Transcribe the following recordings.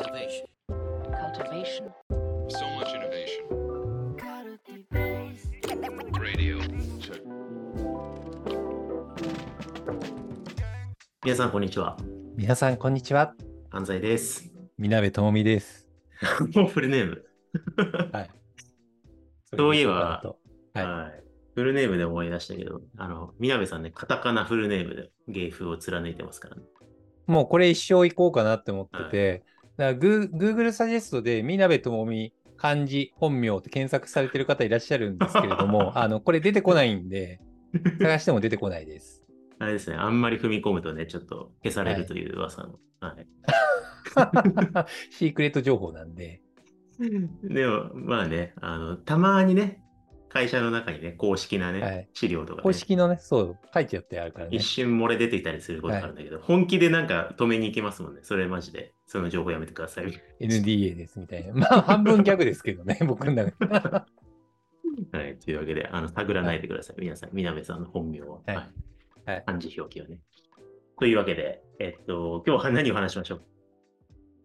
Innovation. cultivation, So much innovation. Radio. Check. 皆さん、こんにちは。皆さん、こんにちは。安西です。みなべともみです。もうフルネーム。はい。そういえばはいはい。フルネームで思い出したけど、あの、みなべさんね、カタカナフルネームで芸風を貫いてますからね。もうこれ一生行こうかなって思ってて、だからグー Google サジェストでみなべともみ漢字本名って検索されてる方いらっしゃるんですけれども、あの、これ出てこないんで、探しても出てこないです。あれですね、あんまり踏み込むとね、ちょっと消されるという噂の。はい。シークレット情報なんで、でも、まあね、あの、たまにね、会社の中にね、公式なね、はい資料とか、ね、公式のね、そう、書いてあってあるからね一。瞬漏れ出ていたりすることがあるんだけど、本気でなんか止めに行きますもんね。それマジで。その情報やめてください。NDA ですみたいな。まあ、半分ギャグですけどね、僕の中で。はい。というわけで、あの、探らないでください。皆さん、みなべさんの本名を。はいはい漢字表記をね。というわけで、えっと、今日は何を話しましょう？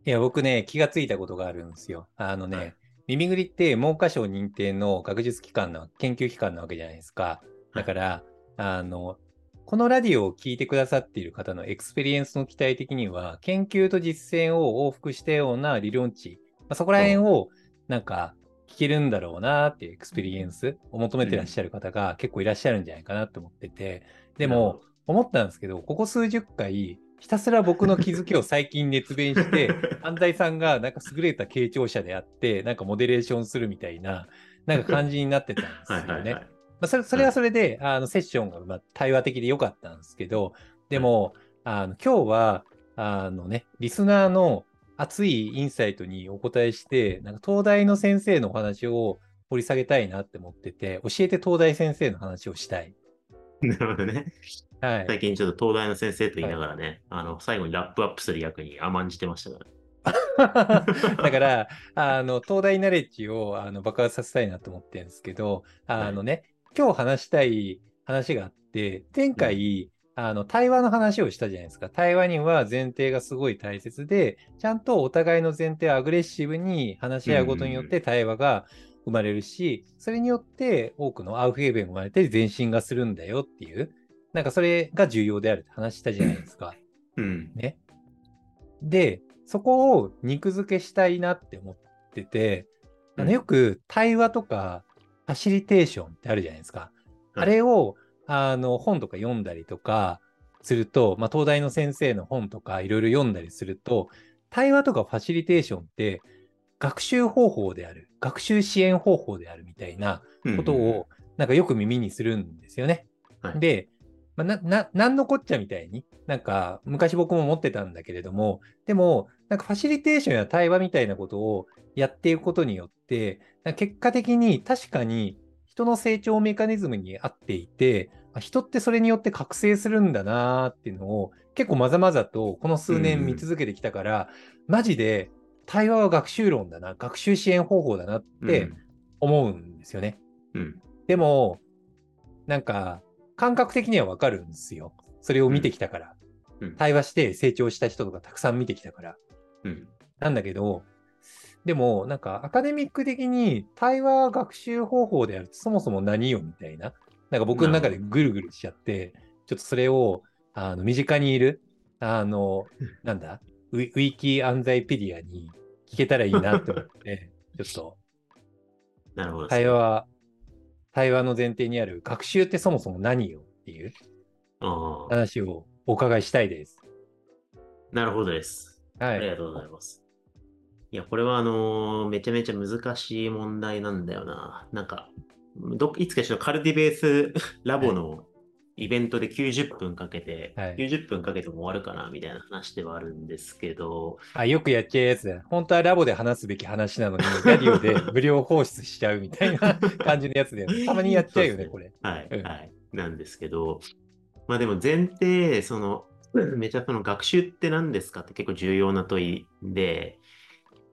いや、僕ね、気がついたことがあるんですよ。あのね、はい耳ぐりって文科省認定の学術機関の研究機関なわけじゃないですか。だから、あの、このラジオを聞いてくださっている方のエクスペリエンスの期待的には、研究と実践を往復したような理論値、まあ、そこら辺をなんか聞けるんだろうなっていうエクスペリエンスを求めてらっしゃる方が結構いらっしゃるんじゃないかなと思ってて、でも、思ったんですけど、ここ数十回、ひたすら僕の気づきを最近熱弁して、安西さんがなんか優れた傾聴者であって、なんかモデレーションするみたいな、なんか感じになってたんですよね。はいはいはい。まあ、それそれはそれで、あのセッションがまあ対話的で良かったんですけど、でも、あの今日はあの、ね、リスナーの熱いインサイトにお答えして、なんか東大の先生のお話を掘り下げたいなって思ってて、教えて東大先生の話をしたい。なるほどね。はい、最近ちょっと東大の先生と言いながらね、あの、最後にラップアップする役に甘んじてましたから。だから、あの、東大ナレッジをあの爆発させたいなと思ってるんですけど、あのね、今日話したい話があって、前回、あの、対話の話をしたじゃないですか。対話には前提がすごい大切で、ちゃんとお互いの前提をアグレッシブに話し合うことによって対話が生まれるし、それによって多くのアウフヘーベンが生まれて前進がするんだよっていう、なんかそれが重要であるって話したじゃないですか。うん。ね。で、そこを肉付けしたいなって思ってて、あうんのよく対話とかファシリテーションってあるじゃないですか。はいあれをあの本とか読んだりとかすると、まあ、東大の先生の本とかいろいろ読んだりすると、対話とかファシリテーションって学習方法である、学習支援方法であるみたいなことをなんかよく耳にするんですよね。はい。で、まあ、な、な、なんのこっちゃみたいに、なんか昔僕も持ってたんだけれども、でも、なんかファシリテーションや対話みたいなことをやっていくことによって、結果的に確かに人の成長メカニズムに合っていて、あ人ってそれによって覚醒するんだなーっていうのを結構まざまざとこの数年見続けてきたから、マジで対話は学習論だな、学習支援方法だなって思うんですよね。うん。うん。でも、なんか、感覚的にはわかるんですよ。それを見てきたから。うん対話して成長した人とかたくさん見てきたから。うん。なんだけど、でも、なんか、アカデミック的に対話学習方法であるとそもそも何よみたいな。なんか僕の中でぐるぐるしちゃって、ちょっとそれを、あの、身近にいる、あの、なんだ、ウィウィキアンザイペディアに聞けたらいいなって思って、ちょっと、なるほど。対話、対話の前提にある学習ってそもそも何よっていう話をお伺いしたいです。なるほどです。はい。ありがとうございます。いや、これはあのーめちゃめちゃ難しい問題なんだよな。なんか、どいつかしらカルティベースラボのイベントで90分かけて、はい90分かけても終わるかなみたいな話ではあるんですけど、あ、よくやっちゃうやつだ。本当はラボで話すべき話なのに、ラディオで無料放出しちゃうみたいな感じのやつだよね。たまにやっちゃうよね、そうこれ。はい、うんはい。なんですけど、まあでも前提、その、めちゃその学習って何ですかって結構重要な問いで、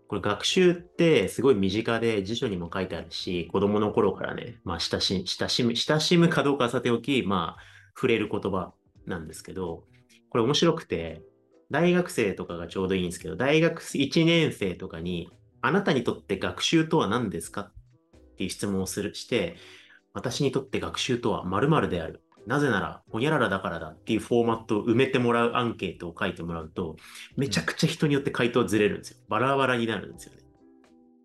これ学習ってすごい身近で辞書にも書いてあるし、子供の頃からね、まあ親し親しむ、親しむかどうかはさておき、まあ触れる言葉なんですけど、これ面白くて、大学生とかがちょうどいいんですけど、大学1年生とかに、あなたにとって学習とは何ですか？っていう質問をするして、私にとって学習とは〇〇である。なぜなら、ほにゃららだからだっていうフォーマットを埋めてもらうアンケートを書いてもらうと、めちゃくちゃ人によって回答ずれるんですよ。バラバラになるんですよね。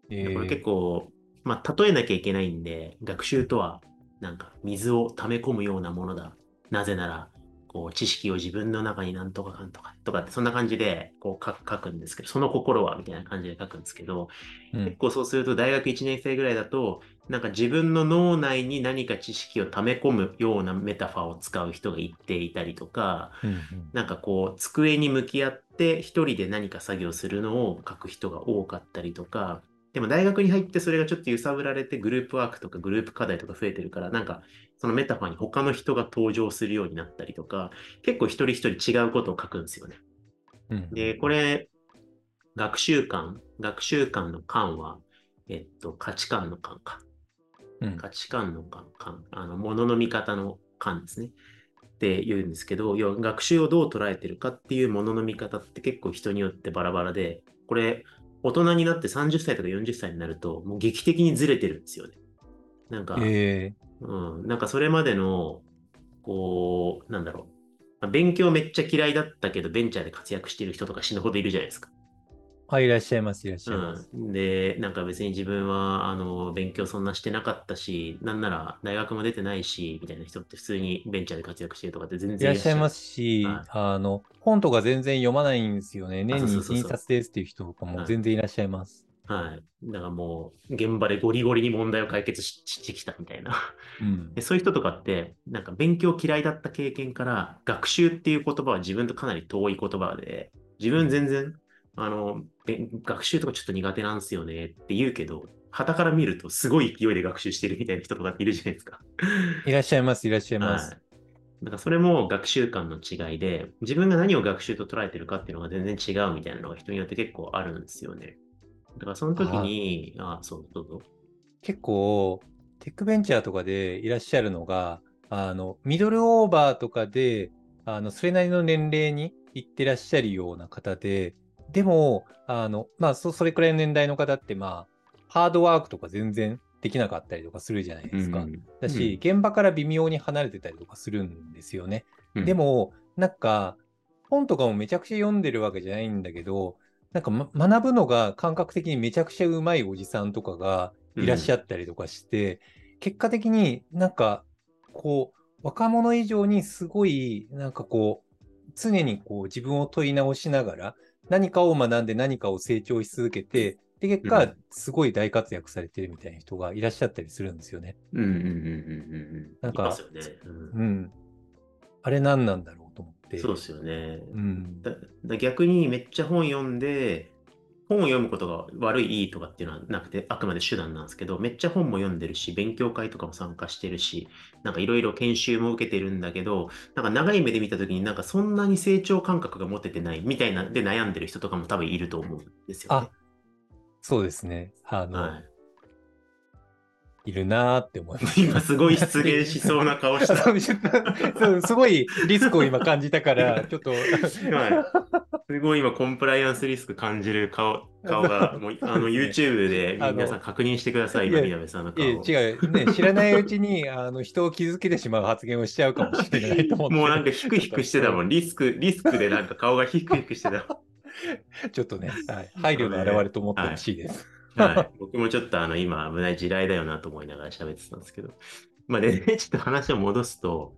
えこれ結ー構、まあ、例えなきゃいけないんで、学習とは、なんか、水を溜め込むようなものだ。なぜなら、こう、知識を自分の中になんとかかんとか、とかって、そんな感じで、こう書く、んですけど、その心は、みたいな感じで書くんですけど、うん。結構そうすると、大学1年生ぐらいだと、なんか自分の脳内に何か知識を溜め込むようなメタファーを使う人が言っていたりとか、うんうん。なんかこう、机に向き合って一人で何か作業するのを書く人が多かったりとか、でも大学に入ってそれがちょっと揺さぶられてグループワークとかグループ課題とか増えてるから、なんかそのメタファーに他の人が登場するようになったりとか、結構一人一人違うことを書くんですよね。うんで、これ、学習観、学習観の観は、えっと、価値観の観か。うん価値観の観、観あの、ものの見方の観ですね。って言うんですけど、要は学習をどう捉えてるかっていうものの見方って結構人によってバラバラで、これ、大人になって30歳とか40歳になると、もう劇的にずれてるんですよね。なんか、えうん、なんかそれまでの、こう、なんだろう。まあ勉強めっちゃ嫌いだったけど、ベンチャーで活躍してる人とか死ぬほどいるじゃないですか。ー、あ、いらっしゃいます、いらっしゃいます。うん、で、なんか別に自分は、あの、勉強そんなしてなかったし、なんなら大学も出てないし、みたいな人って普通にベンチャーで活躍してるとかって全い然らっしゃいますし、はいあの、本とか全然読まないんですよね。年に1、そうそうそうそう2冊ですっていう人とかも全然いらっしゃいます。はい。だからもう、現場でゴリゴリに問題を解決ししてきたみたいな。うんで。そういう人とかって、なんか勉強嫌いだった経験から、学習っていう言葉は自分とかなり遠い言葉で、自分全然、あの、べ学習とかちょっと苦手なんですよねって言うけど、旗から見るとすごい勢いで学習してるみたいな人とかっているじゃないですか。いらっしゃいます、いらっしゃいます。はい。だからそれも学習観の違いで、自分が何を学習と捉えてるかっていうのが全然違うみたいなのが人によって結構あるんですよね。だからその時に、あそう、どうぞ。結構、テックベンチャーとかでいらっしゃるのが、あの、ミドルオーバーとかで、あの、それなりの年齢に行ってらっしゃるような方で、でも、あの、まあ、そそれくらいの年代の方って、まあ、ハードワークとか全然できなかったりとかするじゃないですか。うんだし、現場から微妙に離れてたりとかするんですよね。うんでも、なんか、本とかもめちゃくちゃ読んでるわけじゃないんだけど、なんか、ま、学ぶのが感覚的にめちゃくちゃうまいおじさんとかがいらっしゃったりとかして、結果的になんか、こう、若者以上にすごい、なんかこう、常にこう自分を問い直しながら、何かを学んで何かを成長し続けて、で、結果うん、すごい大活躍されてるみたいな人がいらっしゃったりするんですよね。うんうんうんうんうんうん。なんかいますよね。うんうん。あれ何なんだろう。そうですよね。うん。だだ逆にめっちゃ本読んで、本を読むことが悪い、いいとかっていうのはなくて、あくまで手段なんですけど、めっちゃ本も読んでるし、勉強会とかも参加してるし、なんかいろいろ研修も受けてるんだけど、なんか長い目で見たときになんかそんなに成長感覚が持ててないみたいなで悩んでる人とかも多分いると思うんですよねあ。そうですね。あの、、はいるなーって思います。い。今すごい失言しそうな顔した。そうすごいリスクを今感じたから、ちょっと、はい。すごい今コンプライアンスリスク感じる顔、顔が、もう あの YouTube で皆さん確認してください、今、いや南さんの顔。違う、ね、知らないうちにあの人を傷つけてしまう発言をしちゃうかもしれないと思って。もうなんかヒクヒクしてたもん。リスク、リスクでなんか顔がヒクヒクしてた。ちょっとね、はい、配慮の表れと思ってほしいです。はい。はい 僕もちょっとあの今危ない地雷だよなと思いながら喋ってたんですけど。まあでね、ちょっと話を戻すと、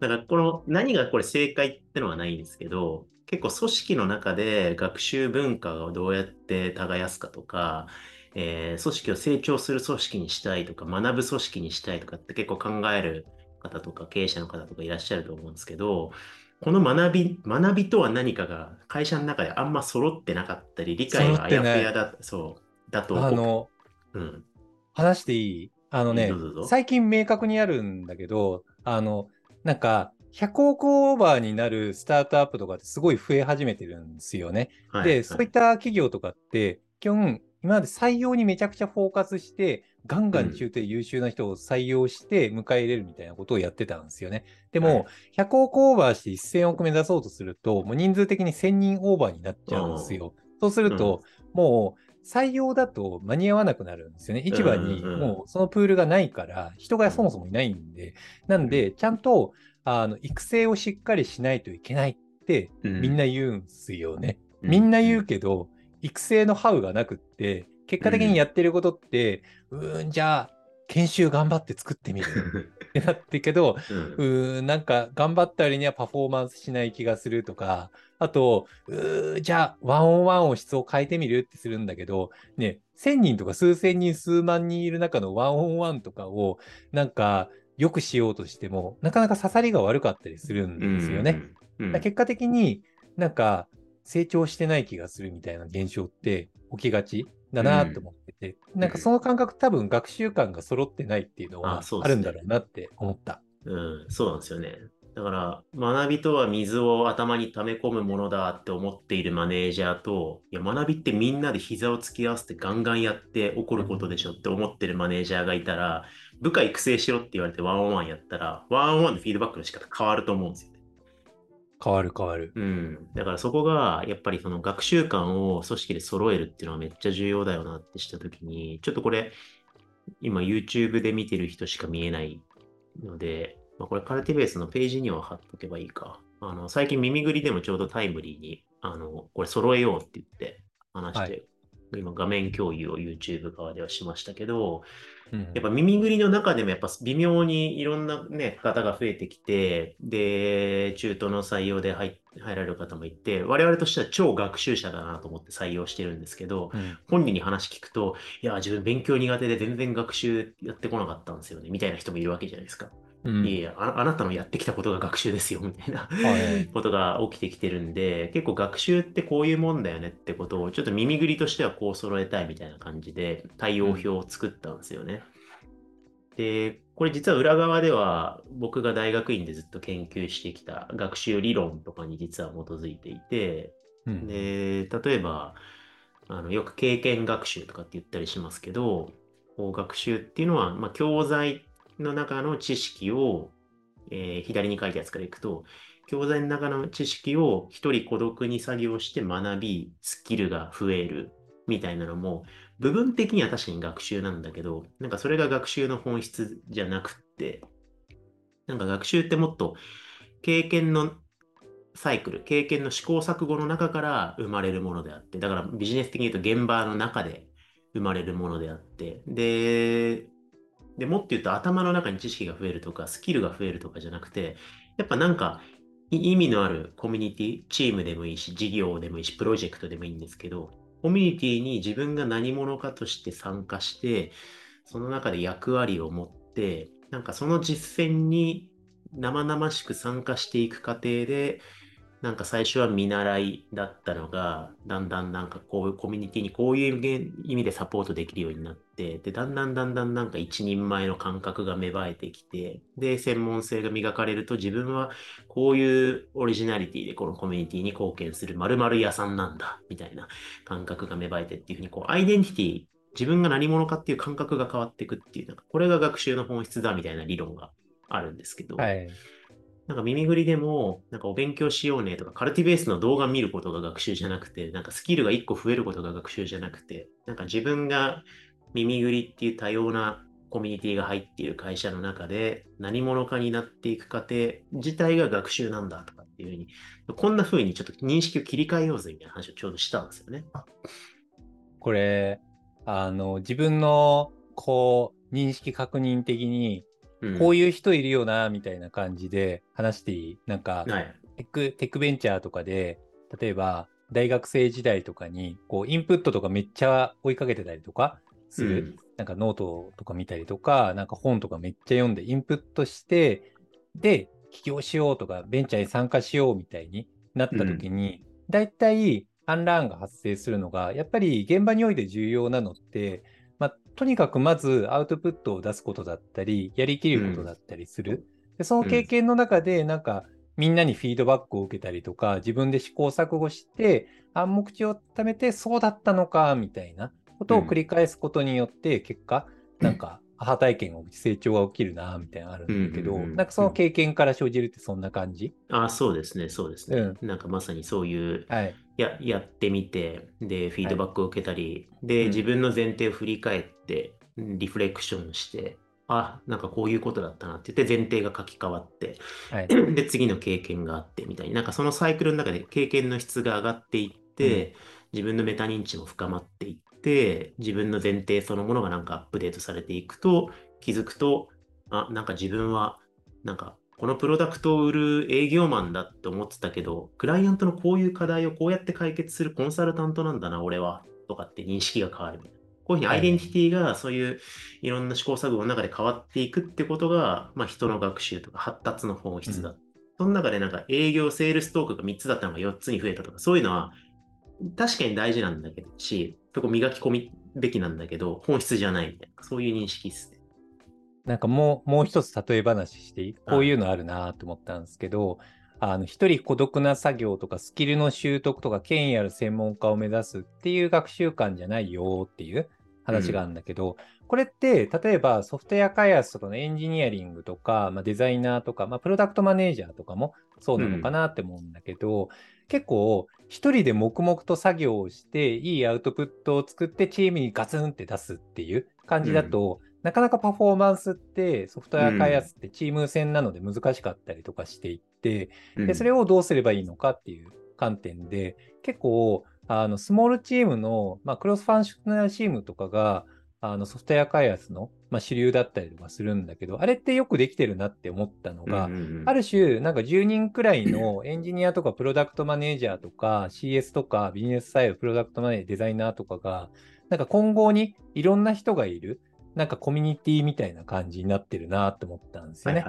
だからこの何がこれ正解ってのはないんですけど、結構組織の中で学習文化をどうやって耕すかとか、えー組織を成長する組織にしたいとか、学ぶ組織にしたいとかって結構考える方とか経営者の方とかいらっしゃると思うんですけど、この学び、学びとは何かが会社の中であんま揃ってなかったり、理解があやふやだ、そう、だと、あの、うん、話していい？あのね最近明確にあるんだけど、あの、なんか、100億オーバーになるスタートアップとかってすごい増え始めてるんですよね。はいで、そういった企業とかって、基本、今まで採用にめちゃくちゃフォーカスして、ガンガン中途優秀な人を採用して迎え入れるみたいなことをやってたんですよね。でも、100億オーバーして1000億目指そうとすると、もう人数的に1000人オーバーになっちゃうんですよ。そうすると、もう採用だと間に合わなくなるんですよね。市場にもうそのプールがないから、人がそもそもいないんで、なんで、ちゃんとあの育成をしっかりしないといけないってみんな言うんすよね。みんな言うけど、育成のハウがなくって、結果的にやってることって、うーん、じゃあ、研修頑張って作ってみる ってなってけど、うんうーん、なんか頑張った割にはパフォーマンスしない気がするとか、あと、うーじゃあ、ワンオンワンを質を変えてみるってするんだけど、ね、1000人とか数千人、数万人いる中のワンオンワンとかを、なんか、良くしようとしても、なかなか刺さりが悪かったりするんですよね。。うん結果的になんか成長してない気がするみたいな現象って起きがちだなって思ってて、なんかその感覚多分学習感が揃ってないっていうのはあるんだろうなって思った。うん、そうなんですよね。だから、学びとは水を頭に溜め込むものだって思っているマネージャーと、いや、学びってみんなで膝を突き合わせてガンガンやって起こることでしょって思ってるマネージャーがいたら、部下育成しろって言われてワンオンワンやったら、ワンオンワンのフィードバックの仕方変わると思うんですよね。変わる変わる。うん。だからそこが、やっぱりその学習感を組織で揃えるっていうのはめっちゃ重要だよなってしたときに、ちょっとこれ、今 YouTube で見てる人しか見えないので、まあ、これカルティベースのページには貼っとけばいいか。あの、最近耳ぐりでもちょうどタイムリーに、あの、これ揃えようって言って話して、はい今画面共有を YouTube 側ではしましたけど、うんやっぱ耳ぐりの中でもやっぱ微妙にいろんなね、方が増えてきて、で、中途の採用で入入られる方もいて、我々としては超学習者だなと思って採用してるんですけど、うん本人に話聞くと、いや、自分勉強苦手で全然学習やってこなかったんですよね、みたいな人もいるわけじゃないですか。うん。いやあ、あなたのやってきたことが学習ですよ、みたいなはい。ことが起きてきてるんで、結構学習ってこういうもんだよねってことを、ちょっと耳ぐりとしてはこう揃えたいみたいな感じで、対応表を作ったんですよね。で、これ実は裏側では僕が大学院でずっと研究してきた学習理論とかに実は基づいていて、うん。で、例えば、あのよく経験学習とかって言ったりしますけど、こう学習っていうのは、まあ、教材の中の知識を、えー左に書いたやつからいくと、教材の中の知識を一人孤独に作業して学び、スキルが増えるみたいなのも、部分的には確かに学習なんだけど、なんかそれが学習の本質じゃなくって、なんか学習ってもっと経験のサイクル、経験の試行錯誤の中から生まれるものであって、だからビジネス的に言うと現場の中で生まれるものであって、で、でもっと言うと頭の中に知識が増えるとか、スキルが増えるとかじゃなくて、やっぱなんか意味のあるコミュニティ、チームでもいいし、事業でもいいし、プロジェクトでもいいんですけど、コミュニティに自分が何者かとして参加して、その中で役割を持って、なんかその実践に生々しく参加していく過程で、なんか最初は見習いだったのが、だんだんなんかこういうコミュニティにこういう意味でサポートできるようになって、で、だんだんだんだんなんか一人前の感覚が芽生えてきて、で、専門性が磨かれると自分はこういうオリジナリティでこのコミュニティに貢献する〇〇屋さんなんだ、みたいな感覚が芽生えてっていうふうに、こう、アイデンティティ、自分が何者かっていう感覚が変わっていくっていう、なんかこれが学習の本質だみたいな理論があるんですけど、はい。なんか耳ぐりでも、なんかお勉強しようねとか、カルティベースの動画見ることが学習じゃなくて、なんかスキルが1個増えることが学習じゃなくて、なんか自分が耳ぐりっていう多様なコミュニティが入っている会社の中で何者かになっていく過程自体が学習なんだとかっていうふうに、こんな風にちょっと認識を切り替えようぜみたいな話をちょうどしたんですよね。これ、あの、自分の、こう、認識確認的に、うんこういう人いるよな、みたいな感じで話していい？なんか、はい。テック、テックベンチャーとかで、例えば、大学生時代とかに、こう、インプットとかめっちゃ追いかけてたりとかする。うんなんかノートとか見たりとか、なんか本とかめっちゃ読んでインプットして、で、起業しようとか、ベンチャーに参加しようみたいになった時に、だいたいアンラーンが発生するのが、やっぱり現場において重要なのって、まあ、とにかくまずアウトプットを出すことだったり、やりきることだったりする。でその経験の中で、なんか、みんなにフィードバックを受けたりとか、自分で試行錯誤して、暗黙知を貯めて、そうだったのか、みたいなことを繰り返すことによって、結果、なんか、母体験を成長が起きるな、みたいなのあるんだけど、うんうんうんなんかその経験から生じるってそんな感じ？あ、そうですね、そうですね。うなんかまさにそういう、はい。や、やってみて、で、フィードバックを受けたり、うで、ん。自分の前提を振り返って、うんリフレクションして、あ、なんかこういうことだったなって言って前提が書き換わって、はい。で、次の経験があってみたいに、なんかそのサイクルの中で経験の質が上がっていって、自分のメタ認知も深まっていって、自分の前提そのものがなんかアップデートされていくと、気づくと、あ、なんか自分は、なんかこのプロダクトを売る営業マンだって思ってたけど、クライアントのこういう課題をこうやって解決するコンサルタントなんだな、俺は、とかって認識が変わる。こういうふうにアイデンティティがそういういろんな試行錯誤の中で変わっていくってことが、まあ、人の学習とか発達の本質だ。その中でなんか営業、セールストークが3つだったのが4つに増えたとか、そういうのは確かに大事なんだけどし、そこ磨き込みべきなんだけど、本質じゃないみたいな、そういう認識ですね。なんかもう、もう一つ例え話してこういうのあるなと思ったんですけど、一人孤独な作業とかスキルの習得とか権威ある専門家を目指すっていう学習観じゃないよっていう話があるんだけど、これって、例えばソフトウェア開発とかのエンジニアリングとか、まあ、デザイナーとか、まあ、プロダクトマネージャーとかもそうなのかなって思うんだけど、結構一人で黙々と作業をして、いいアウトプットを作ってチームにガツンって出すっていう感じだと、なかなかパフォーマンスってソフトウェア開発ってチーム戦なので難しかったりとかしていって、でそれを、をどうすればいいのかっていう観点で、結構、あのスモールチームの、まあ、クロスファンクショナルチームとかが、あのソフトウェア開発の、まあ、主流だったりとかするんだけど、あれってよくできてるなって思ったのが、ある種、なんか10人くらいのエンジニアとかプロダクトマネージャーとか CS とかビジネスサイド、プロダクトマネージャー、デザイナーとかが、なんか混合にいろんな人がいる、なんかコミュニティみたいな感じになってるなって思ったんですよね。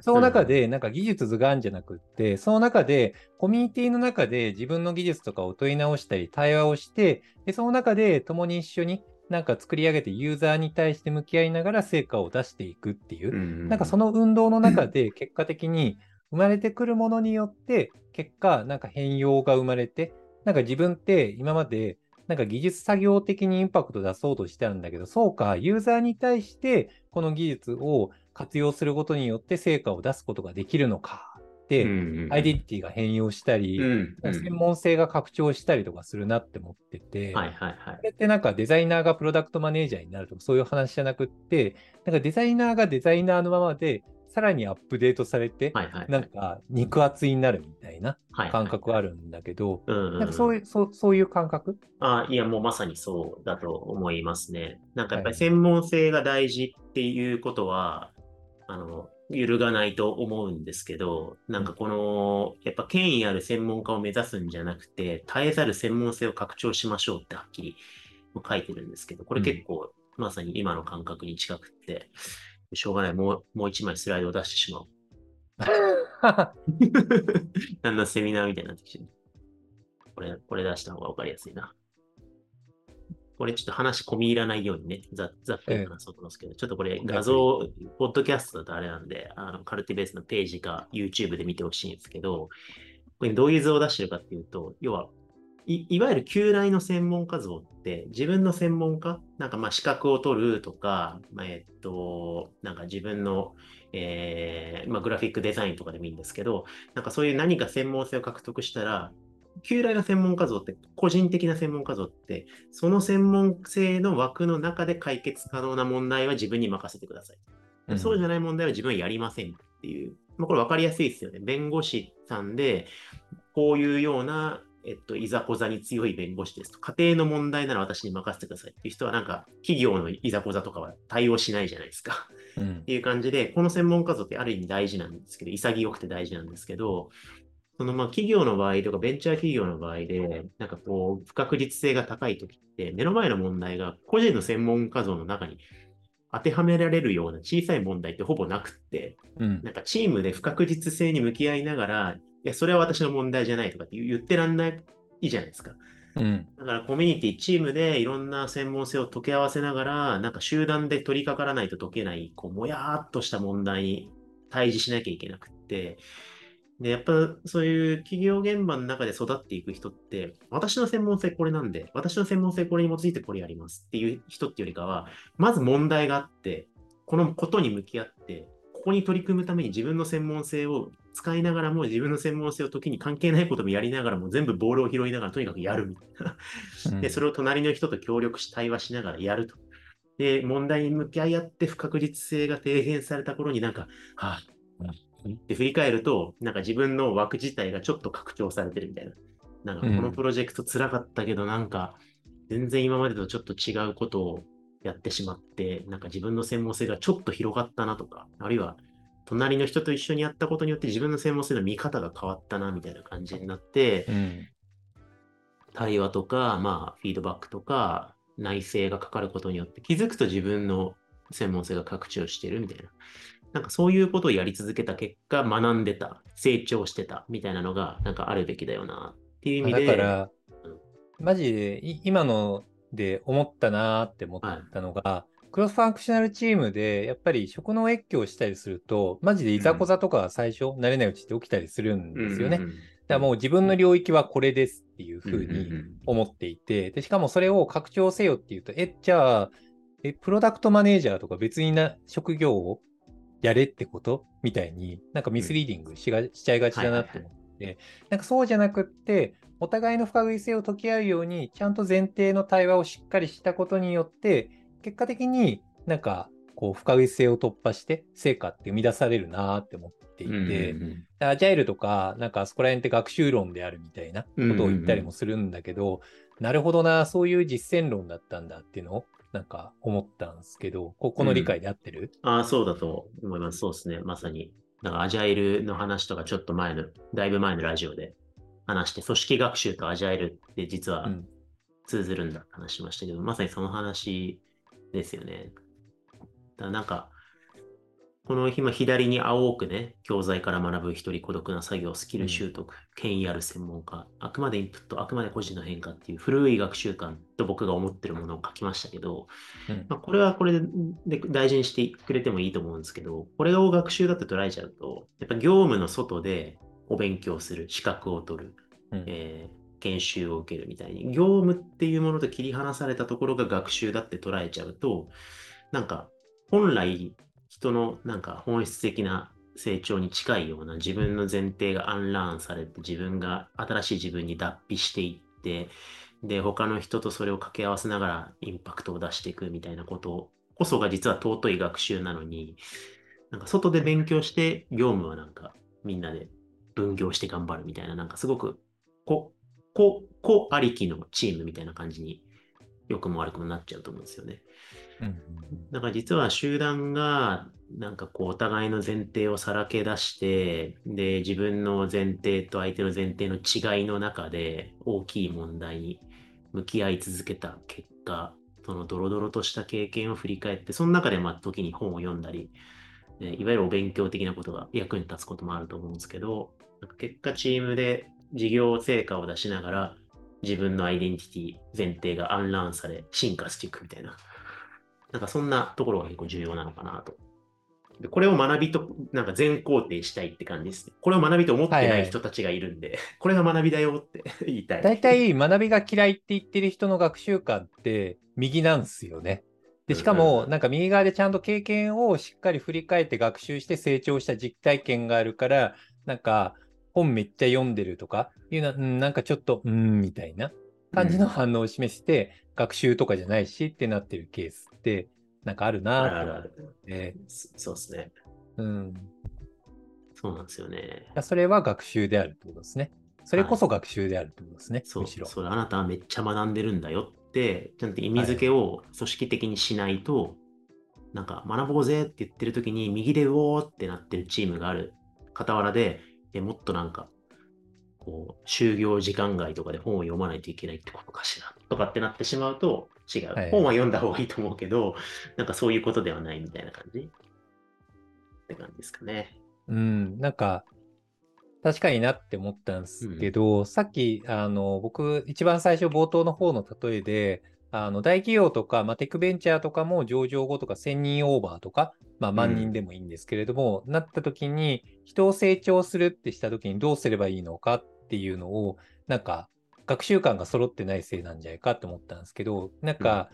その中、で、なんか技術図があるんじゃなくって、その中で、コミュニティの中で自分の技術とかを問い直したり、対話をして、でその中で共に一緒になんか作り上げてユーザーに対して向き合いながら成果を出していくっていう、なんかその、の運動の中で 結果的に生まれてくるものによって、結果、なんか変容が生まれて、なんか自分って今までなんか技術作業的にインパクト出そうとしてたんだけど、そうか、ユーザーに対してこの技術を活用することによって成果を出すことができるのかって、アイデンティティが変容したり、専門性が拡張したりとかするなって思ってて、はいはいはいこ。れってなんかデザイナーがプロダクトマネージャーになるとかそういう話じゃなくって、なんかデザイナーがデザイナーのままで、さらにアップデートされて、はいはい。なんか肉厚になるみたいなはい感覚あるんだけど、うんうんうんなんかそういう、そうそういう感覚？あ、いや、もうまさにそうだと思いますね。なんかやっぱりはい専門性が大事っていうことは、あの、揺るがないと思うんですけど、なんかこの、やっぱ権威ある専門家を目指すんじゃなくて、絶えざる専門性を拡張しましょうってはっきり書いてるんですけど、これ結構まさに今の感覚に近くって、しょうがない、もう、もう一枚スライドを出してしまおう。だんだんセミナーみたいになってきてる。これ、これ出した方がわかりやすいな。これちょっと話込み入らないようにね、ざざっくり話そうと思うんですけど、ちょっとこれ画像、ポッドキャストだとあれなんで、あのカルティベースのページか YouTube で見てほしいんですけど、これどういう図を出してるかっていうと、要は、いいわゆる旧来の専門家像って、自分の専門家、なんかまあ資格を取るとか、まあ、えっと、なんか自分の、えーまあ、グラフィックデザインとかでもいいんですけど、なんかそういう何か専門性を獲得したら、旧来の専門家像って、個人的な専門家像って、その専門性の枠の中で解決可能な問題は自分に任せてください。うんそうじゃない問題は自分はやりませんっていう。まあ、これ分かりやすいですよね。弁護士さんで、こういうような、えっと、いざこざに強い弁護士ですと。家庭の問題なら私に任せてくださいっていう人は、なんか、企業のいざこざとかは対応しないじゃないですか。うんっていう感じで、この専門家像ってある意味大事なんですけど、潔くて大事なんですけど、そのまあ企業の場合とかベンチャー企業の場合で、なんかこう、不確実性が高いときって、目の前の問題が個人の専門家像の中に当てはめられるような小さい問題ってほぼなくって、うんなんかチームで不確実性に向き合いながら、いや、それは私の問題じゃないとかって言ってらんないじゃないですか。うんだからコミュニティ、チームでいろんな専門性を解き合わせながら、なんか集団で取り掛からないと解けない、こう、もやーっとした問題に対峙しなきゃいけなくって、で、やっぱそういう企業現場の中で育っていく人って、私の専門性これなんで、私の専門性これに基づいてこれやりますっていう人っていうよりかは、まず問題があって、このことに向き合って、ここに取り組むために自分の専門性を使いながらも、自分の専門性を時に関係ないこともやりながらも、全部ボールを拾いながらとにかくやるみたいな。うんで、それを隣の人と協力し、対話しながらやると。で、問題に向き合い合って不確実性が低減された頃になんか、はぁ、って振り返ると、なんか自分の枠自体がちょっと拡張されてるみたいな。なんかうんこのプロジェクト辛かったけど、なんか全然今までとちょっと違うことをやってしまって、なんか自分の専門性がちょっと広がったなとか、あるいは隣の人と一緒にやったことによって自分の専門性の見方が変わったなみたいな感じになって、うん対話とか、まあ、フィードバックとか、内省がかかることによって気づくと自分の専門性が拡張してるみたいな。なんかそういうことをやり続けた結果、学んでた、成長してたみたいなのが、なんかあるべきだよなっていう意味で。だからうん、マジでい今ので思ったなーって思ったのが、クロスファンクショナルチームでやっぱり職能越境したりすると、マジでいざこざとかが最初、慣れないうちって起きたりするんですよね。うんうんうんだからもう自分の領域はこれですっていうふううんうんに思っていて、でしかもそれを拡張せよっていうと、え、じゃあ、え、プロダクトマネージャーとか別にな職業をやれってこと？みたいに、なんかミスリーディングしが、しちゃいがちだなって思って、なんかそうじゃなくって、お互いの不確実性を解き合うように、ちゃんと前提の対話をしっかりしたことによって、結果的になんか、こう、不確実性を突破して、成果って生み出されるなって思っていて、うんうんアジャイルとか、なんかあそこら辺って学習論であるみたいなことを言ったりもするんだけど、なるほどな、そういう実践論だったんだっていうのを、なんか思ったんですけど、ここの理解で合ってる、ああ、そうだと思います。そうですね。まさに。なんかアジャイルの話とかちょっと前の、だいぶ前のラジオで話して、組織学習とアジャイルって実はうん通ずるんだって話しましたけど、まさにその話ですよね。だなんか、この今左に青くね、教材から学ぶ一人孤独な作業、スキル習得、権威ある専門家、あくまでインプット、あくまで個人の変化っていう古い学習観と僕が思ってるものを書きましたけど、うん。まあ、これはこれで大事にしてくれてもいいと思うんですけど、これを学習だって捉えちゃうと、やっぱ業務の外でお勉強する、資格を取る、うん。えー研修を受けるみたいに、業務っていうものと切り離されたところが学習だって捉えちゃうと、なんか本来人のなんか本質的な成長に近いような自分の前提がアンラーンされて自分が新しい自分に脱皮していってで他の人とそれを掛け合わせながらインパクトを出していくみたいなことこそが実は尊い学習なのになんか外で勉強して業務はなんかみんなで分業して頑張るみたいななんかすごくこここありきのチームみたいな感じに良くも悪くもなっちゃうと思うんですよね。うんだから実は集団がなんかこうお互いの前提をさらけ出してで自分の前提と相手の前提の違いの中で大きい問題に向き合い続けた結果そのドロドロとした経験を振り返ってその中でまあ時に本を読んだりえいわゆるお勉強的なことが役に立つこともあると思うんですけどなんか結果チームで事業成果を出しながら自分のアイデンティティ前提がアンラーンされ進化していくみたいななんかそんなところが結構重要なのかなと。でこれを学びと、なんか全肯定したいって感じですね。これを学びと思ってなはいはいい人たちがいるんで、これが学びだよって 言いたい。大体学びが嫌いって言ってる人の学習観って右なんですよね。で、しかうんも、うんなんか右側でちゃんと経験をしっかり振り返って学習して成長した実体験があるから、なんか本めっちゃ読んでるとかいうのは、うんなんかちょっと、うーん、みたいな感じの反応を示して、学習とかじゃないしってなってるケースって、なんかあるあなとるあるある思って、そそうですね。うん。そうなんですよね。それは学習であるってことですね。それこそ学習であるってことですね。そう、むしろ。それあなたはめっちゃ学んでるんだよって、ちゃんと意味付けを組織的にしないと、なんか学ぼうぜって言ってる時に右でうおーってなってるチームがある傍らで、えもっとなんか、こう、就業時間外とかで本を読まないといけないってことかしらとかってなってしまうと違う。はい本は読んだ方がいいと思うけど、なんかそういうことではないみたいな感じって感じですかね。うん、なんか、確かになって思ったんですけど、さっき、あの、僕、一番最初冒頭の方の例えで、あの大企業とか、まあ、テックベンチャーとかも上場後とか1000人オーバーとか、まあ、万人でもいいんですけれども、なった時に人を成長するってした時にどうすればいいのかっていうのをなんか学習感が揃ってないせいなんじゃないかと思ったんですけどなんか、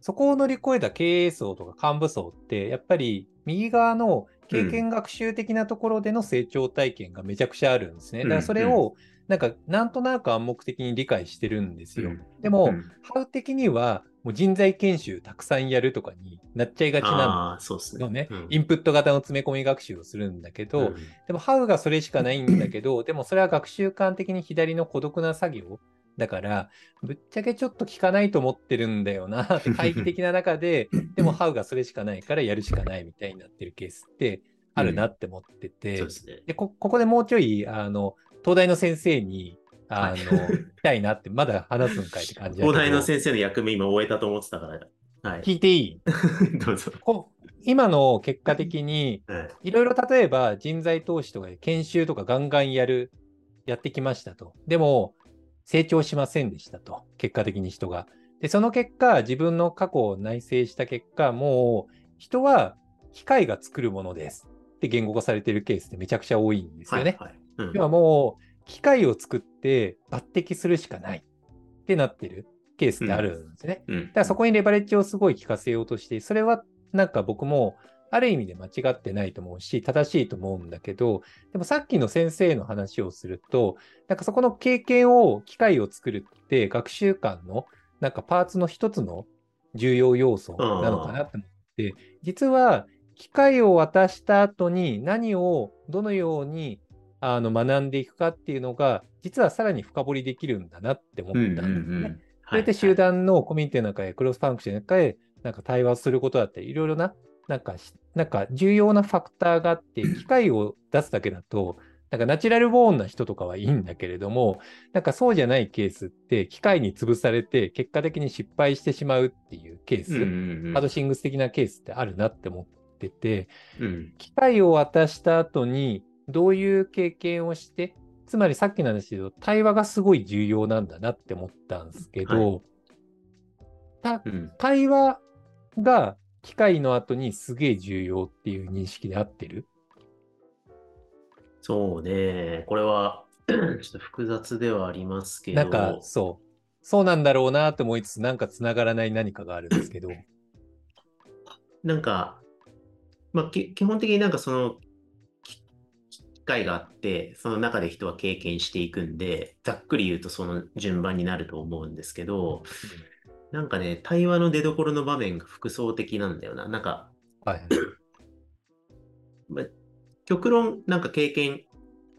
そこを乗り越えた経営層とか幹部層ってやっぱり右側の経験学習的なところでの成長体験がめちゃくちゃあるんですね。だからそれをなんかなんとなく暗黙的に理解してるんですよ。でも、ハウ的にはもう人材研修たくさんやるとかになっちゃいがちなのね。インプット型の詰め込み学習をするんだけど、でもハウがそれしかないんだけど、でもそれは学習観的に左の孤独な作業だから、ぶっちゃけちょっと聞かないと思ってるんだよなって会議的な中で、でもハウがそれしかないからやるしかないみたいになってるケースってあるなって思ってて、うんでね、でここでもうちょいあの東大の先生にあの、はい、たいなって、まだ話すんかいって感じ東大の先生の役目今終えたと思ってたから。はい、聞いていい？どうぞ今の結果的に、いろいろ例えば人材投資とか研修とかガンガンやる、やってきましたと。でも、成長しませんでしたと。結果的に人が。で、その結果、自分の過去を内省した結果、もう人は機械が作るものですって言語化されてるケースってめちゃくちゃ多いんですよね。はいはいうん、要はもう、機械を作って抜擢するしかない。ってなってるケースってあるんですね。うん。うん、だからそこにレバレッジをすごい効かせようとして、それはなんか僕もある意味で間違ってないと思うし、正しいと思うんだけど、でもさっきの先生の話をすると、なんかそこの経験を、機械を作るって学習観のなんかパーツの一つの重要要素なのかなと思って、実は機械を渡した後に何をどのようにあの学んでいくかっていうのが、実はさらに深掘りできるんだなって思ったんですね。それで集団のコミュニティの中へ、クロスファンクションの中へ、なんか対話することだったり、いろいろな、なんか、なんか重要なファクターがあって、機械を出すだけだと、なんかナチュラルボーンな人とかはいいんだけれども、なんかそうじゃないケースって、機械に潰されて、結果的に失敗してしまうっていうケース、ハードシングス的なケースってあるなって思ってて、うん、機械を渡した後に、どういう経験をして、つまりさっきなんですけど、対話がすごい重要なんだなって思ったんですけど、はい。うん、対話が機械の後にすげえ重要っていう認識で合ってる？そうね、これは ちょっと複雑ではありますけど。なんかそう、そうなんだろうなと思いつつ、なんかつながらない何かがあるんですけど。なんか、まあ、基本的になんかその会があって、その中で人は経験していくんで、ざっくり言うとその順番になると思うんですけど、なんかね、対話の出どころの場面が複層的なんだよな。なんか、はい ま極論、なんか経験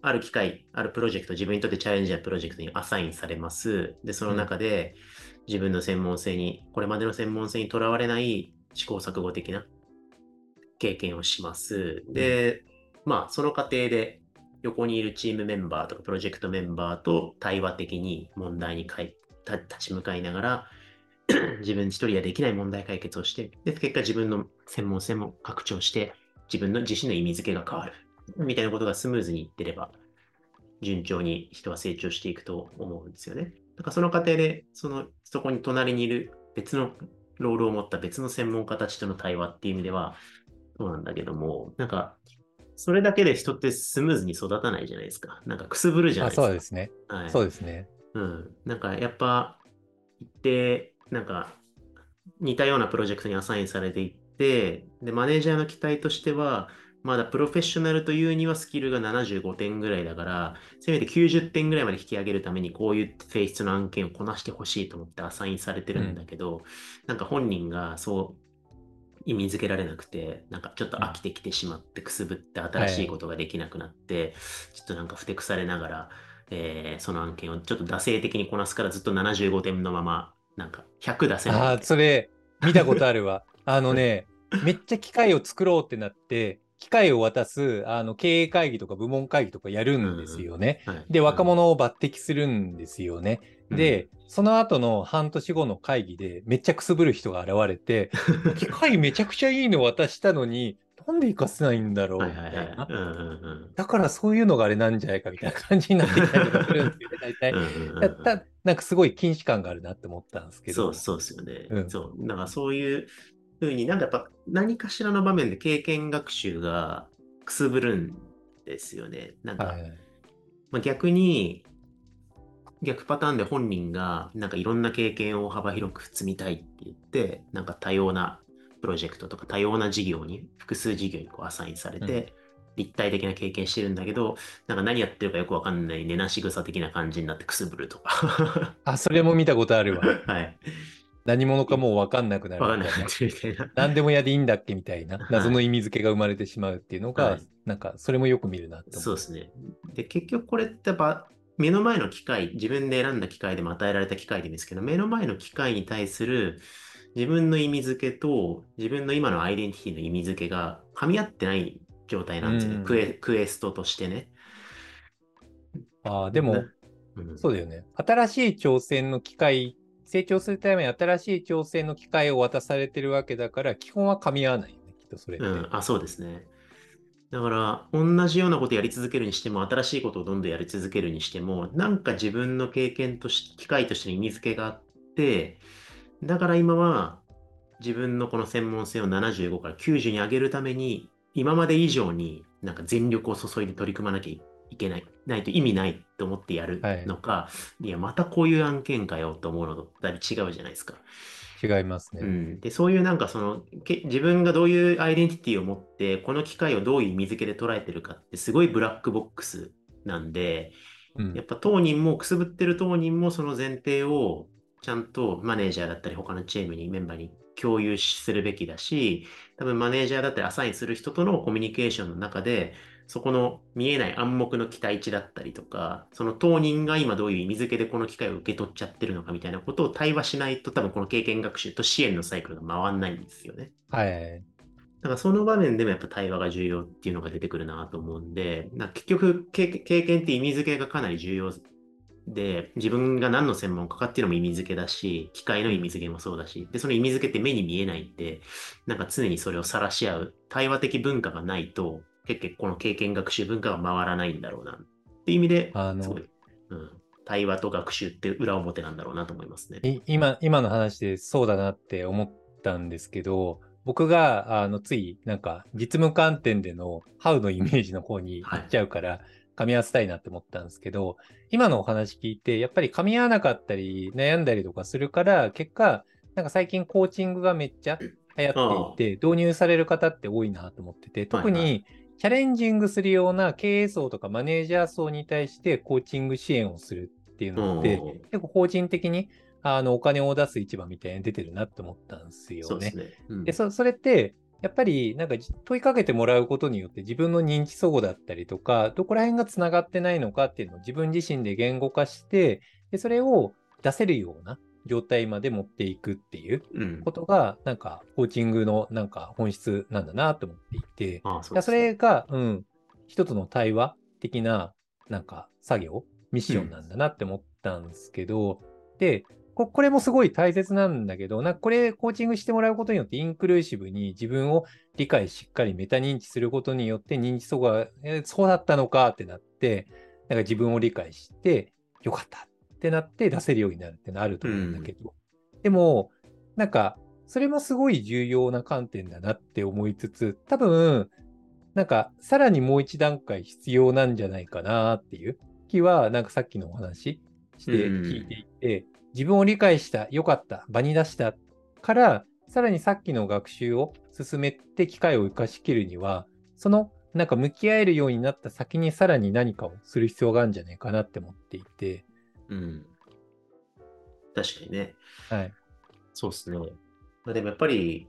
ある機会、あるプロジェクト、自分にとってチャレンジャープロジェクトにアサインされます。で、その中で自分の専門性に、これまでの専門性にとらわれない試行錯誤的な経験をします。で、まあ、その過程で横にいるチームメンバーとかプロジェクトメンバーと対話的に問題にかい立ち向かいながら 自分一人はできない問題解決をして、で、結果自分の専門性も拡張して、自分の自身の意味付けが変わる。みたいなことがスムーズにいってれば、順調に人は成長していくと思うんですよね。だからその過程で、その、そこに隣にいる別のロールを持った別の専門家たちとの対話っていう意味では、そうなんだけども、なんか、それだけで人ってスムーズに育たないじゃないですか。なんかくすぶるじゃないですか。そうですね。はい、そうですね。うん。なんかやっぱ、一定、なんか似たようなプロジェクトにアサインされていって、で、マネージャーの期待としては、まだプロフェッショナルというにはスキルが75点ぐらいだから、せめて90点ぐらいまで引き上げるためにこういう性質の案件をこなしてほしいと思ってアサインされてるんだけど、うん、なんか本人がそう意味づけられなくて、なんかちょっと飽きてきてしまって、くすぶって新しいことができなくなって、はい、ちょっとなんかふてくされながら、えー、その案件をちょっと惰性的にこなすからずっと75点のまま、なんか100出せない。ああ、それ見たことあるわ。あのね、めっちゃ機械を作ろうってなって、機械を渡すあの経営会議とか部門会議とかやるんですよね。はい、で、若者を抜擢するんですよね。で、その後の半年後の会議でめっちゃくすぶる人が現れて、機械めちゃくちゃいいの渡したのに、なんで活かせないんだろう？みたいな。だからそういうのがあれなんじゃないかみたいな感じになってきたりとかするんですよね、大体。うんうんうんだったなんかすごい禁止感があるなって思ったんですけど。そうそうですよね。うんそう。だからそういうふうになんかやっぱ何かしらの場面で経験学習がくすぶるんですよね。なんか、はい。まあ、逆に、逆パターンで本人がなんかいろんな経験を幅広く積みたいって言って、なんか多様なプロジェクトとか多様な事業に、複数事業にこうアサインされて、立体的な経験してるんだけど、なんか何やってるかよくわかんない寝なし草的な感じになってくすぶるとか。あ、それも見たことあるわ。はい。何者かもう分かんなくなるわかんないみたいな。感じみたいな。何でもやでいいんだっけみたいなはい謎の意味付けが生まれてしまうっていうのが、はいなんかそれもよく見るなって。そうですね。で、結局これってやっぱ目の前の機械、自分で選んだ機械でも与えられた機械でですけど、目の前の機械に対する自分の意味付けと自分の今のアイデンティティの意味付けが噛み合ってない状態なんですよね。うんクエクエストとしてね。ああ、でも、うんそうだよね。新しい挑戦の機会、成長するために新しい挑戦の機会を渡されてるわけだから、基本は噛み合わないよね、きっとそれって。うん、あ、そうですね。だから、同じようなことやり続けるにしても、新しいことをどんどんやり続けるにしても、なんか自分の経験とし、機会としての意味付けがあって、だから今は自分のこの専門性を75から90に上げるために、今まで以上になんか全力を注いで取り組まなきゃいけない、ないと意味ないと思ってやるのか、い、や、またこういう案件かよと思うのとだいぶ違うじゃないですか。違いますね。うん、でそういうなんかそのけ自分がどういうアイデンティティを持ってこの機械をどういう意味付けで捉えてるかってすごいブラックボックスなんでうんやっぱ当人もくすぶってる当人もその前提をちゃんとマネージャーだったり他のチームにメンバーに共有するべきだし多分マネージャーだったりアサインする人とのコミュニケーションの中でそこの見えない暗黙の期待値だったりとか、その当人が今どういう意味付けでこの機会を受け取っちゃってるのかみたいなことを対話しないと多分この経験学習と支援のサイクルが回んないんですよね。はい。だからその場面でもやっぱ対話が重要っていうのが出てくるなと思うんで、な結局経経験って意味付けがかなり重要で、自分が何の専門家かっていうのも意味付けだし、機械の意味付けもそうだし、で、その意味付けって目に見えないんで、なんか常にそれを晒し合う対話的文化がないと、結局この経験学習文化が回らないんだろうなっていう意味で、あのすごい、うん、対話と学習って裏表なんだろうなと思いますね。い今今の話でそうだなって思ったんですけど、僕があのついなんか実務観点でのハウのイメージの方に行っちゃうから、噛み合わせたいなって思ったんですけど、今のお話聞いて、やっぱり噛み合わなかったり悩んだりとかするから、結果、なんか最近コーチングがめっちゃ流行っていて、導入される方って多いなと思ってて、特はい。はにチャレンジングするような経営層とかマネージャー層に対してコーチング支援をするっていうのって、うん結構法人的にあのお金を出す市場みたいに出てるなって思ったんですよね。そうですね。うんでそそれって、やっぱりなんかじ問いかけてもらうことによって自分の認知齟齬だったりとか、どこら辺がつながってないのかっていうのを自分自身で言語化して、でそれを出せるような状態まで持っていくっていううん。ことが、なんかコーチングのなんか本質なんだなと思っていて、ああそういやそれが、うん、一つの対話的な、なんか作業、ミッションなんだなって思ったんですけど、で、ここれもすごい大切なんだけど、なんかこれコーチングしてもらうことによってインクルーシブに自分を理解しっかりメタ認知することによって認知素が、えーそうだったのかってなって、なんか自分を理解して、よかったってなって出せるようになるってのあると思うんだけど、でも、なんか、それもすごい重要な観点だなって思いつつ、多分、なんか、さらにもう一段階必要なんじゃないかなっていう気は、なんかさっきのお話してうん聞いていて、自分を理解した、よかった、場に出したから、さらにさっきの学習を進めて機会を生かしきるには、その、なんか向き合えるようになった先にさらに何かをする必要があるんじゃないかなって思っていて、うん。確かにね。はい。そうですね。まあ、でもやっぱり、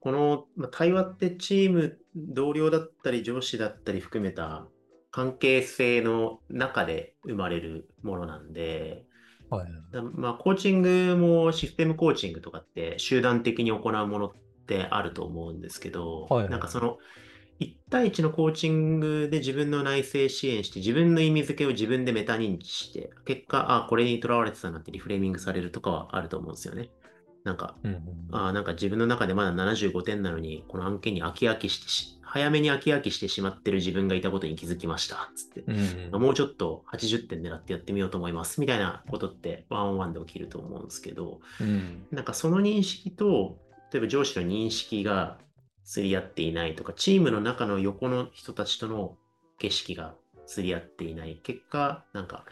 この、まあ、対話ってチーム、同僚だったり上司だったり含めた関係性の中で生まれるものなんで、はい。だまあ、コーチングもシステムコーチングとかって集団的に行うものってあると思うんですけど、はいはいなんかその1対1のコーチングで自分の内政支援して自分の意味付けを自分でメタ認知して結果、あ、これにとらわれてたなってリフレーミングされるとかはあると思うんですよね。なんか、うんうんああ、なんか自分の中でまだ75点なのに、この案件に飽き飽きしてし、早めに飽き飽きしてしまってる自分がいたことに気づきました。つって。うんうんもうちょっと80点狙ってやってみようと思います。みたいなことってワンオンワンで起きると思うんですけど、うんなんかその認識と、例えば上司の認識が釣り合っていないとか、チームの中の横の人たちとの景色が釣り合っていない。結果、なんか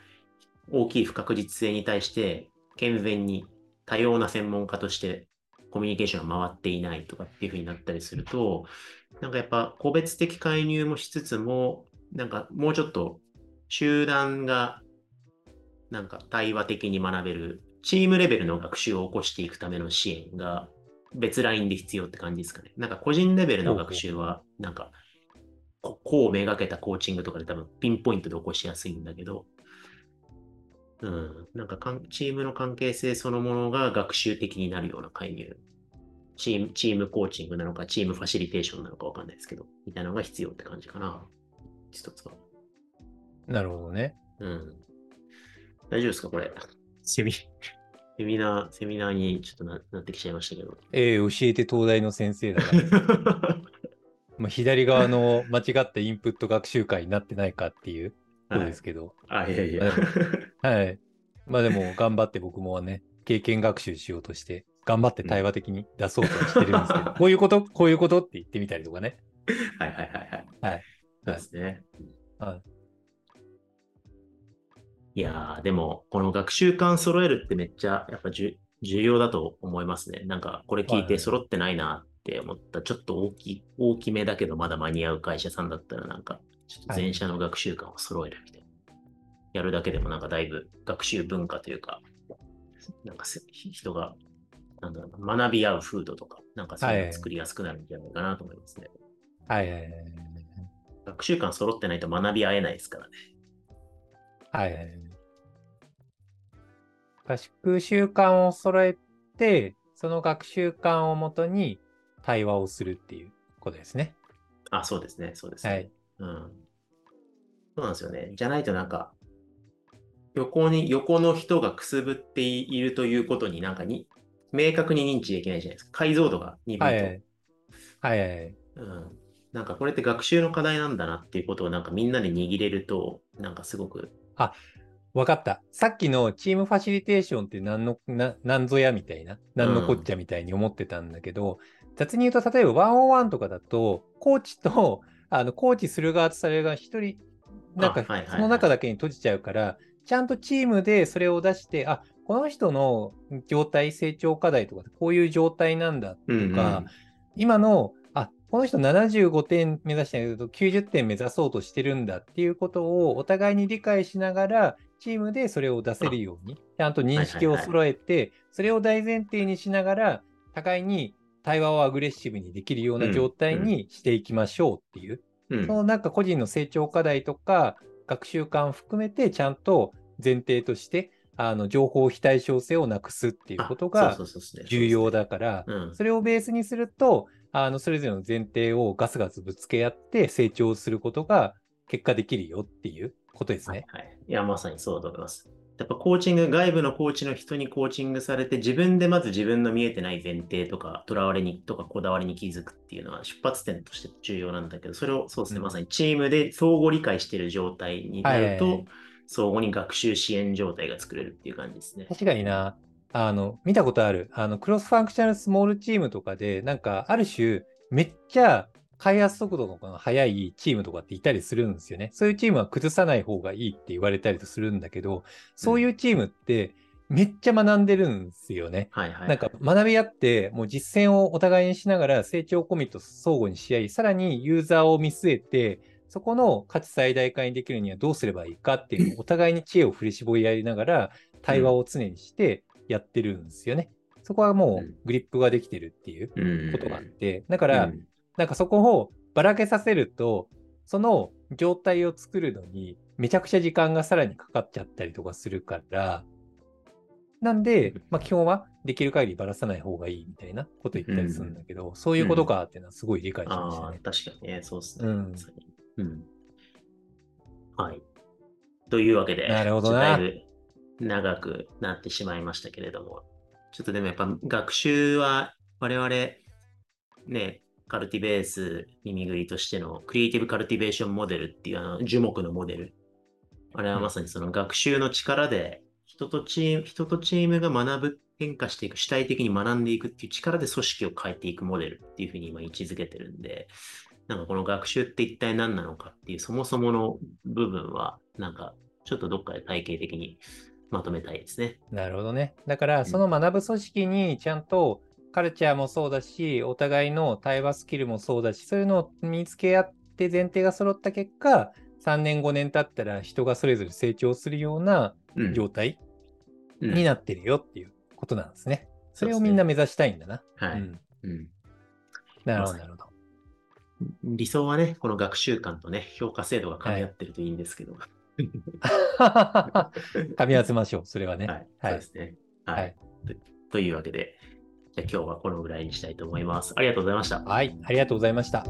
大きい不確実性に対して健全に多様な専門家としてコミュニケーションが回っていないとかっていう風になったりすると、なんかやっぱ個別的介入もしつつも、なんかもうちょっと集団がなんか対話的に学べる、チームレベルの学習を起こしていくための支援が別ラインで必要って感じですかね。なんか個人レベルの学習は、なんか、ここうめがけたコーチングとかで多分ピンポイントで起こしやすいんだけど、うん、なんかかんチームの関係性そのものが学習的になるような介入。チーム、チームコーチングなのか、チームファシリテーションなのかわかんないですけど、みたいなのが必要って感じかな。一つは。なるほどね。うん。大丈夫ですかこれ。セミ、セミナー、セミナーにちょっとななってきちゃいましたけど。えー教えて東大の先生だから、まあ、左側の間違ったインプット学習会になってないかっていうことですけど、あ、いやいや。はい。まあでも、頑張って僕もね、経験学習しようとして、頑張って対話的に出そうとはしてるんですけど、こういうこと、こういうこと？って言ってみたりとかね。はいはいはいはい。はい。そうですね。はいいやー、でも、この学習観揃えるってめっちゃ、やっぱじゅ重要だと思いますね。なんか、これ聞いて揃ってないなって思った、ちょっと大きい、大きめだけどまだ間に合う会社さんだったら、なんか、ちょっと全社の学習観を揃えるみたいな。やるだけでもなんかだいぶ学習文化というか、なんかせ人が、なんだろうな、学び合う風土とか、なんかそういうのを作りやすくなるんじゃないかなと思いますね。はいはいはい学習観揃ってないと学び合えないですからね。はい。学習慣を揃えて、その学習慣をもとに対話をするっていうことですね。あ、そうですね、そうですね。はい。うん。そうなんですよね。じゃないとなんか、横に、横の人がくすぶっているということになんかに、明確に認知できないじゃないですか。解像度が鈍いと。はいはい。はいはいはい。うん。なんかこれって学習の課題なんだなっていうことをなんかみんなで握れると、なんかすごく、わかった。さっきのチームファシリテーションって何の、な何ぞやみたいな、何のこっちゃみたいに思ってたんだけど、雑に言うと、例えばワンオンワンとかだと、コーチと、あの、コーチする側とされる側一人、なんかその中だけに閉じちゃうから、ちゃんとチームでそれを出して、あ、この人の状態、成長課題とか、こういう状態なんだとうんうんか、今の、あ、この人75点目指してるけど、90点目指そうとしてるんだっていうことをお互いに理解しながら、チームでそれを出せるように、ちゃんと認識を揃えて、それを大前提にしながら、互いに対話をアグレッシブにできるような状態にしていきましょうっていう、うん。そのなんか個人の成長課題とか、学習感を含めて、ちゃんと前提として、あの情報非対称性をなくすっていうことあが重要だから、うん。それをベースにすると、あのそれぞれの前提をガスガスぶつけ合って成長することが結果できるよっていうことですね。はいはい。いや、まさにそうだと思います。やっぱコーチング、外部のコーチの人にコーチングされて、自分でまず自分の見えてない前提とか、とらわれにとかこだわりに気づくっていうのは出発点として重要なんだけど、それをそうですね、うんまさにチームで相互理解している状態になるとはいはいはい、相互に学習支援状態が作れるっていう感じですね。確かにな、あの、見たことある、あの、クロスファンクショナルスモールチームとかで、なんか、ある種、めっちゃ開発速度の速いチームとかっていたりするんですよね。そういうチームは崩さない方がいいって言われたりとするんだけど、そういうチームってめっちゃ学んでるんですよね。はいはいはい。なんか学び合って、もう実践をお互いにしながら成長コミット相互にし合い、さらにユーザーを見据えて、そこの価値最大化にできるにはどうすればいいかっていうお互いに知恵を振り絞り合いながら、対話を常にしてやってるんですよね。そこはもうんうグリップができてるっていううんことがあって、だから、うんなんかそこをばらけさせると、その状態を作るのにめちゃくちゃ時間がさらにかかっちゃったりとかするから、なんで、まあ、基本はできる限りばらさない方がいいみたいなこと言ったりするんだけど、そういうことかっていうのはすごい理解しましたああね。、確かにね、そうですね。うんうん。はい。というわけで、なるほどなちょっとだいぶ長くなってしまいましたけれども、ちょっとでもやっぱ学習は我々、ね、カルティベース耳ぐりとしてのクリエイティブカルティベーションモデルっていうあの樹木のモデル。あれはまさにその学習の力で人とチーム、人とチームが学ぶ、変化していく、主体的に学んでいくっていう力で組織を変えていくモデルっていうふうに今位置づけてるんで、なんかこの学習って一体何なのかっていうそもそもの部分は、なんかちょっとどっかで体系的にまとめたいですね。なるほどね。だから、その学ぶ組織にちゃんとカルチャーもそうだし、お互いの対話スキルもそうだし、そういうのを身につけ合って前提が揃った結果、3年5年経ったら人がそれぞれ成長するようなうん状態うんになってるよっていうことなんですね。それをみんな目指したいんだな。はい。なるほど、なるほど。理想はね、この学習観とね、評価制度が噛み合ってるといいんですけど。噛み合わせましょう、それはね。はい、はいそうですね。はい。はいとというわけで、じゃあ今日はこのぐらいにしたいと思います。ありがとうございました。はい、ありがとうございました。